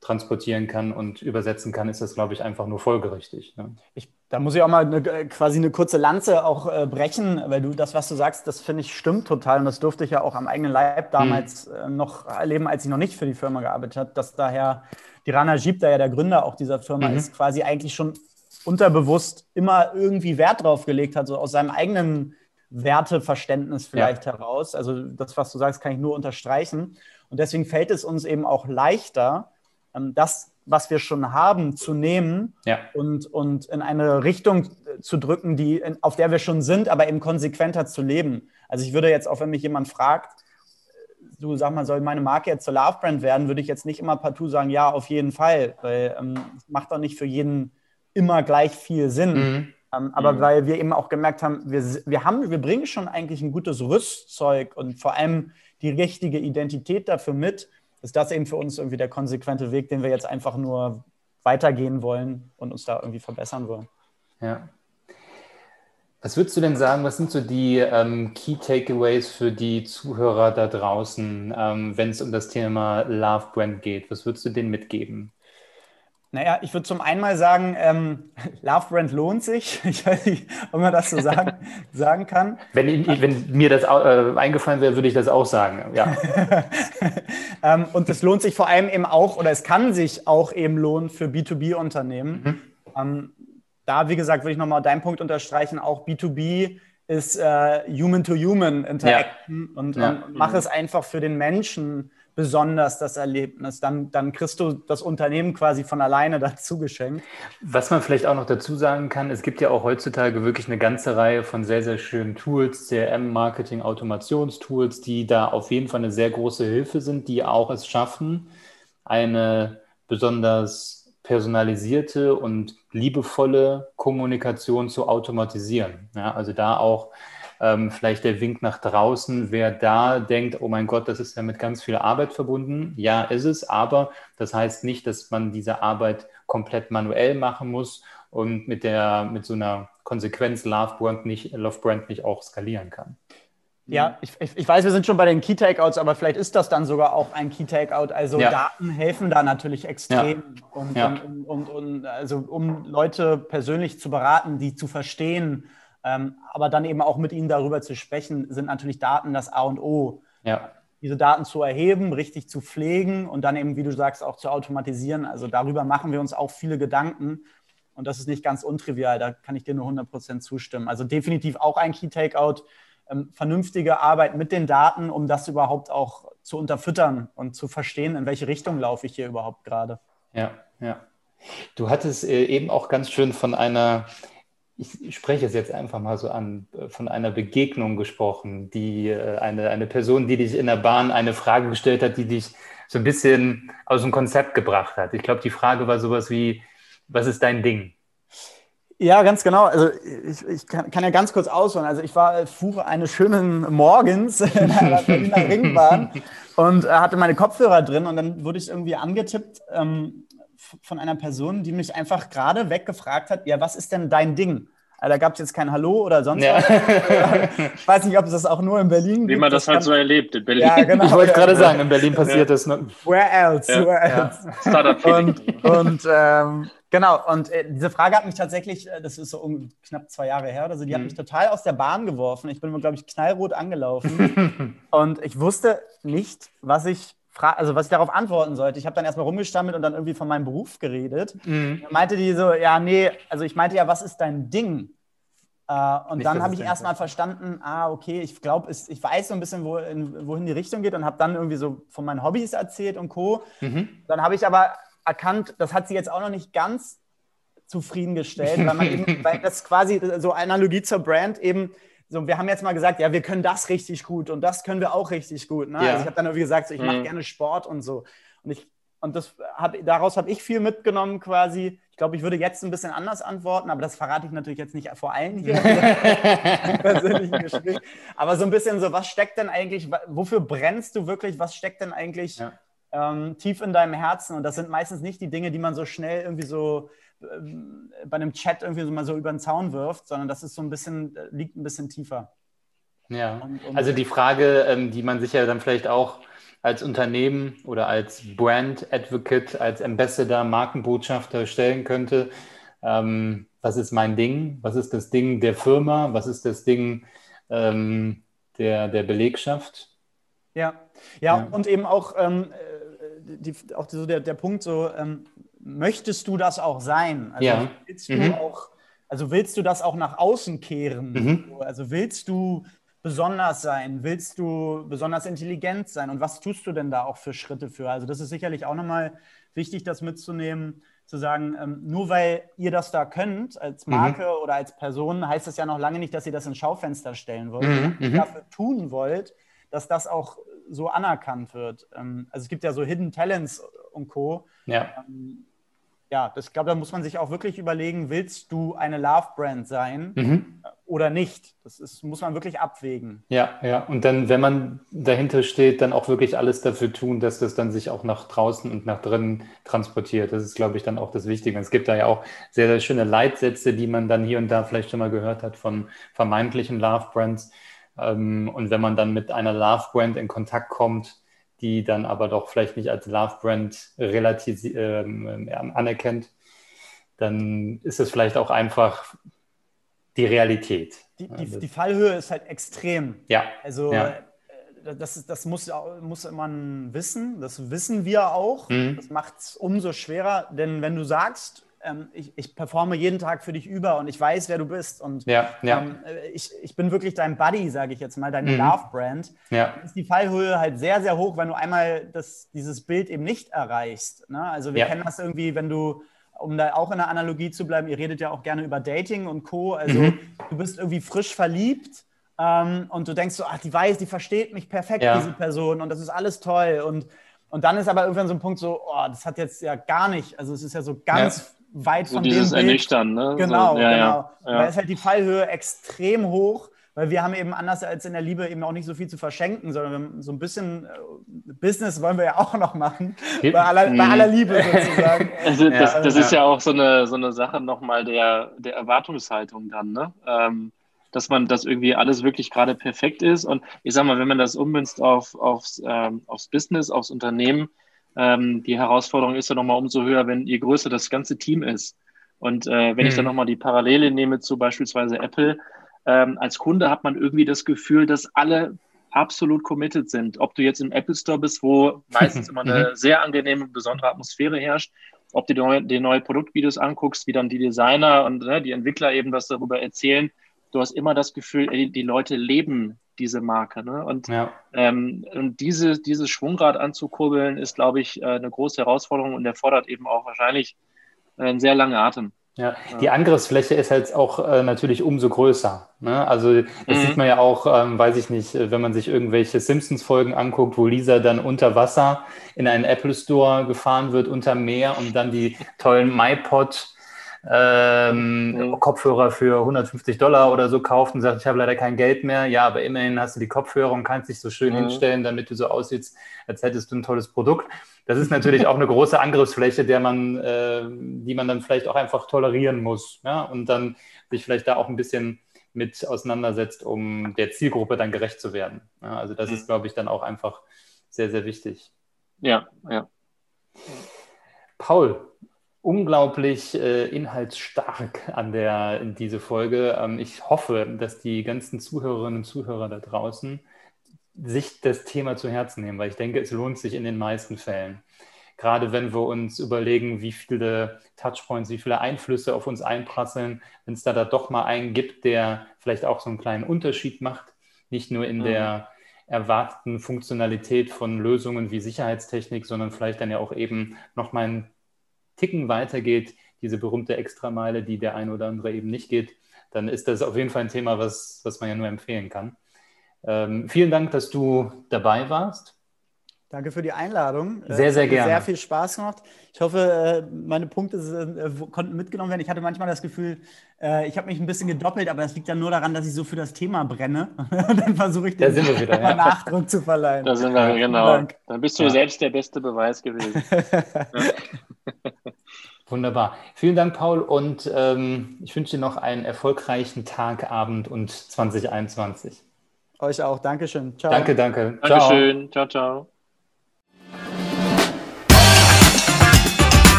transportieren kann und übersetzen kann, ist das, glaube ich, einfach nur folgerichtig. Ne? Ich, da muss ich auch mal eine, quasi eine kurze Lanze auch äh, brechen, weil du das, was du sagst, das finde ich stimmt total und das durfte ich ja auch am eigenen Leib damals hm. äh, noch erleben, als ich noch nicht für die Firma gearbeitet habe, dass daher die Rana Jeep, der ja der Gründer auch dieser Firma mhm. ist, quasi eigentlich schon unterbewusst immer irgendwie Wert drauf gelegt hat, so aus seinem eigenen Werteverständnis vielleicht ja. heraus. Also das, was du sagst, kann ich nur unterstreichen. Und deswegen fällt es uns eben auch leichter, ähm, das, was wir schon haben, zu nehmen ja. und, und in eine Richtung zu drücken, die, auf der wir schon sind, aber eben konsequenter zu leben. Also ich würde jetzt auch, wenn mich jemand fragt, du sag mal, soll meine Marke jetzt zur Love Brand werden, würde ich jetzt nicht immer partout sagen, ja, auf jeden Fall, weil ähm, es macht doch nicht für jeden immer gleich viel Sinn. Mhm. Ähm, aber mhm. weil wir eben auch gemerkt haben, wir, wir haben, wir bringen schon eigentlich ein gutes Rüstzeug und vor allem die richtige Identität dafür mit, ist das eben für uns irgendwie der konsequente Weg, den wir jetzt einfach nur weitergehen wollen und uns da irgendwie verbessern wollen. Ja. Was würdest du denn sagen, was sind so die ähm, Key Takeaways für die Zuhörer da draußen, ähm, wenn es um das Thema Love Brand geht? Was würdest du denen mitgeben? Naja, ich würde zum einen mal sagen, ähm, Love Brand lohnt sich. Ich weiß nicht, ob man das so sagen, sagen kann. Wenn, wenn mir das äh, eingefallen wäre, würde ich das auch sagen. Ja. ähm, und es lohnt sich vor allem eben auch, oder es kann sich auch eben lohnen für B2B-Unternehmen. Mhm. Ähm, da, wie gesagt, würde ich nochmal deinen Punkt unterstreichen, auch B2B ist äh, Human-to-Human Interaction ja. und, ja. und mach es einfach für den Menschen besonders das Erlebnis. Dann, dann kriegst du das Unternehmen quasi von alleine dazu geschenkt. Was man vielleicht auch noch dazu sagen kann, es gibt ja auch heutzutage wirklich eine ganze Reihe von sehr, sehr schönen Tools, CRM-Marketing, Automationstools, die da auf jeden Fall eine sehr große Hilfe sind, die auch es schaffen, eine besonders personalisierte und liebevolle Kommunikation zu automatisieren. Ja, also da auch ähm, vielleicht der Wink nach draußen, wer da denkt, oh mein Gott, das ist ja mit ganz viel Arbeit verbunden. Ja, ist es, aber das heißt nicht, dass man diese Arbeit komplett manuell machen muss und mit, der, mit so einer Konsequenz Love Brand nicht, Love Brand nicht auch skalieren kann. Ja, ich, ich, weiß, wir sind schon bei den Key Takeouts, aber vielleicht ist das dann sogar auch ein Key Takeout. Also ja. Daten helfen da natürlich extrem. Ja. Und, ja. Und, und, und, also um Leute persönlich zu beraten, die zu verstehen, aber dann eben auch mit ihnen darüber zu sprechen, sind natürlich Daten das A und O. Ja. Diese Daten zu erheben, richtig zu pflegen und dann eben, wie du sagst, auch zu automatisieren. Also darüber machen wir uns auch viele Gedanken. Und das ist nicht ganz untrivial, da kann ich dir nur 100% zustimmen. Also definitiv auch ein Key Takeout, ähm, vernünftige Arbeit mit den Daten, um das überhaupt auch zu unterfüttern und zu verstehen, in welche Richtung laufe ich hier überhaupt gerade. Ja, ja. Du hattest äh, eben auch ganz schön von einer ich spreche es jetzt einfach mal so an, äh, von einer Begegnung gesprochen, die äh, eine, eine Person, die dich in der Bahn eine Frage gestellt hat, die dich so ein bisschen aus dem Konzept gebracht hat. Ich glaube, die Frage war sowas wie, was ist dein Ding? Ja, ganz genau. Also ich, ich kann, kann, ja ganz kurz ausholen. Also ich war fuhr eines schönen Morgens in einer Berliner Ringbahn und äh, hatte meine Kopfhörer drin und dann wurde ich irgendwie angetippt ähm, von einer Person, die mich einfach gerade weggefragt hat, ja, was ist denn dein Ding? Also, da gab es jetzt kein Hallo oder sonst ja. was. Ich weiß nicht, ob es das auch nur in Berlin gibt. Wie man das, das halt so erlebt in Berlin. Ja, genau. Ich wollte gerade sagen, in Berlin passiert das. Ne? Where else? Where else? Startup und, und ähm, genau, und äh, diese Frage hat mich tatsächlich, äh, das ist so um knapp zwei Jahre her oder so, die mhm. hat mich total aus der Bahn geworfen. Ich bin, glaube ich, knallrot angelaufen. und ich wusste nicht, was ich also was ich darauf antworten sollte. Ich habe dann erstmal rumgestammelt und dann irgendwie von meinem Beruf geredet. Mhm. Dann meinte die so, ja, nee, also ich meinte ja, was ist dein Ding? Uh, und Nicht, dann habe ich erstmal verstanden, ah, okay, ich glaube, ich weiß so ein bisschen, wo, in, wohin die Richtung geht und habe dann irgendwie so von meinen Hobbys erzählt und Co. Mhm. Dann habe ich aber erkannt, das hat sie jetzt auch noch nicht ganz zufriedengestellt, weil man eben, weil das quasi so Analogie zur Brand eben, so, wir haben jetzt mal gesagt, ja, wir können das richtig gut und das können wir auch richtig gut. Ne? Ja. Also ich habe dann irgendwie gesagt, so, ich mhm. mache gerne Sport und so. Und ich und das hab, daraus habe ich viel mitgenommen quasi. Ich glaube, ich würde jetzt ein bisschen anders antworten, aber das verrate ich natürlich jetzt nicht vor allen hier im persönlichen Gespräch. Aber so ein bisschen so, was steckt denn eigentlich, wofür brennst du wirklich, was steckt denn eigentlich ja. ähm, tief in deinem Herzen? Und das sind meistens nicht die Dinge, die man so schnell irgendwie so ähm, bei einem Chat irgendwie so mal so über den Zaun wirft, sondern das ist so ein bisschen, äh, liegt ein bisschen tiefer. Ja, und, und also die Frage, ähm, die man sich ja dann vielleicht auch als Unternehmen oder als Brand Advocate, als Ambassador, Markenbotschafter stellen könnte, ähm, was ist mein Ding? Was ist das Ding der Firma? Was ist das Ding ähm, der, der Belegschaft? Ja. ja, ja, und eben auch, ähm, äh, die, auch so der, der Punkt so, ähm, möchtest du das auch sein? Also ja. willst du mhm. auch, also willst du das auch nach außen kehren? Mhm. Also willst du besonders sein? Willst du besonders intelligent sein? Und was tust du denn da auch für Schritte für? Also das ist sicherlich auch nochmal wichtig, das mitzunehmen, zu sagen, ähm, nur weil ihr das da könnt als mhm. Marke mhm. oder als Person, heißt das ja noch lange nicht, dass ihr das ins Schaufenster stellen wollt. Mhm. Mhm. dafür tun wollt, dass das auch so anerkannt wird. Ähm, also es gibt ja so Hidden Talents und Co. Ja. Ähm, ja, das glaube, da muss man sich auch wirklich überlegen, willst du eine Love-Brand sein mhm. oder nicht? Das ist, muss man wirklich abwägen. Ja, ja. Und dann, wenn man dahinter steht, dann auch wirklich alles dafür tun, dass das dann sich auch nach draußen und nach drinnen transportiert. Das ist, glaube ich, dann auch das Wichtige. Es gibt da ja auch sehr, sehr schöne Leitsätze, die man dann hier und da vielleicht schon mal gehört hat von vermeintlichen Love-Brands. Ähm, und wenn man dann mit einer Love-Brand in Kontakt kommt, die dann aber doch vielleicht nicht als Love-Brand relativ ähm, anerkennt, dann ist es vielleicht auch einfach die Realität. Die, die, die Fallhöhe ist halt extrem. Ja. Also ja. Äh, das, das muss, muss man wissen, das wissen wir auch. Mhm. Das macht es umso schwerer, denn wenn du sagst, ähm, ich, ich, performe jeden Tag für dich über und ich weiß, wer du bist. Und ja, ja. Ähm, ich, ich bin wirklich dein Buddy, sage ich jetzt mal, deine mhm. Love-Brand. Ja. ist die Fallhöhe halt sehr, sehr hoch, wenn du einmal das, dieses Bild eben nicht erreichst. Ne? Also wir kennen das irgendwie, wenn du um da auch in der Analogie zu bleiben, ihr redet ja auch gerne über Dating und Co. Also mhm. du bist irgendwie frisch verliebt ähm, und du denkst so, ach, die weiß, die versteht mich perfekt, ja. diese Person und das ist alles toll. Und, und dann ist aber irgendwann so ein Punkt so, oh, das hat jetzt ja gar nicht, also es ist ja so ganz weit so von dieses dem. Ernüchtern, ne? Genau, so, ja, genau. Ja, ja. Da ist halt die Fallhöhe extrem hoch, weil wir haben eben anders als in der Liebe eben auch nicht so viel zu verschenken, sondern so ein bisschen äh, Business wollen wir ja auch noch machen, bei aller, bei aller Liebe sozusagen. Also das, das ist ja auch so eine, so eine Sache nochmal der, der Erwartungshaltung dann, ne? Ähm, dass man das irgendwie alles wirklich gerade perfekt ist. Und ich sag mal, wenn man das ummünzt auf, aufs, ähm, aufs Business, aufs Unternehmen, ähm, die Herausforderung ist ja nochmal umso höher, wenn je größer das ganze Team ist. Und äh, wenn mhm. ich dann mhm. nochmal die Parallele nehme zu beispielsweise Apple, ähm, als Kunde hat man irgendwie das Gefühl, dass alle absolut committed sind. Ob du jetzt im Apple Store bist, wo meistens immer eine mhm. sehr angenehme, besondere Atmosphäre herrscht, ob du die neue, die neue Produktvideos anguckst, wie dann die Designer und ne, die Entwickler eben was darüber erzählen, du hast immer das Gefühl, ey, die Leute leben diese Marke. Ne? Und, ja. ähm, und diese, dieses Schwungrad anzukurbeln, ist, glaube ich, äh, eine große Herausforderung und erfordert eben auch wahrscheinlich äh, einen sehr langen Atem. Ja, die Angriffsfläche ist halt auch äh, natürlich umso größer. Ne? Also das mhm. sieht man ja auch, ähm, weiß ich nicht, wenn man sich irgendwelche Simpsons-Folgen anguckt, wo Lisa dann unter Wasser in einen Apple Store gefahren wird, unter Meer und dann die tollen MyPod ähm, mhm. Kopfhörer für 150 Dollar oder so kauft und sagt, ich habe leider kein Geld mehr. Ja, aber immerhin hast du die Kopfhörer und kannst dich so schön mhm. hinstellen, damit du so aussiehst, als hättest du ein tolles Produkt. Das ist natürlich auch eine große Angriffsfläche, der man, äh, die man dann vielleicht auch einfach tolerieren muss. Ja? Und dann sich vielleicht da auch ein bisschen mit auseinandersetzt, um der Zielgruppe dann gerecht zu werden. Ja, also das mhm. ist, glaube ich, dann auch einfach sehr, sehr wichtig. Ja, ja. Paul, unglaublich äh, inhaltsstark an der, in diese Folge. Ähm, ich hoffe, dass die ganzen Zuhörerinnen und Zuhörer da draußen sich das Thema zu Herzen nehmen, weil ich denke, es lohnt sich in den meisten Fällen. Gerade wenn wir uns überlegen, wie viele Touchpoints, wie viele Einflüsse auf uns einprasseln, wenn es da, da doch mal einen gibt, der vielleicht auch so einen kleinen Unterschied macht, nicht nur in mhm. der erwarteten Funktionalität von Lösungen wie Sicherheitstechnik, sondern vielleicht dann ja auch eben noch mal einen Ticken weitergeht, diese berühmte Extrameile, die der eine oder andere eben nicht geht, dann ist das auf jeden Fall ein Thema, was, was man ja nur empfehlen kann. Ähm, vielen Dank, dass du dabei warst. Danke für die Einladung. Sehr, sehr gerne. Sehr viel Spaß gemacht. Ich hoffe, äh, meine Punkte äh, konnten mitgenommen werden. Ich hatte manchmal das Gefühl, äh, ich habe mich ein bisschen gedoppelt, aber das liegt dann nur daran, dass ich so für das Thema brenne. dann versuche ich den wieder, ja. Nachdruck zu verleihen. Da sind wir, genau. Dann bist du ja. selbst der beste Beweis gewesen. Wunderbar. Vielen Dank, Paul, und ähm, ich wünsche dir noch einen erfolgreichen Tag, Abend und 2021. Euch auch. Dankeschön. Ciao. Danke, danke. Dankeschön. Ciao, ciao. ciao.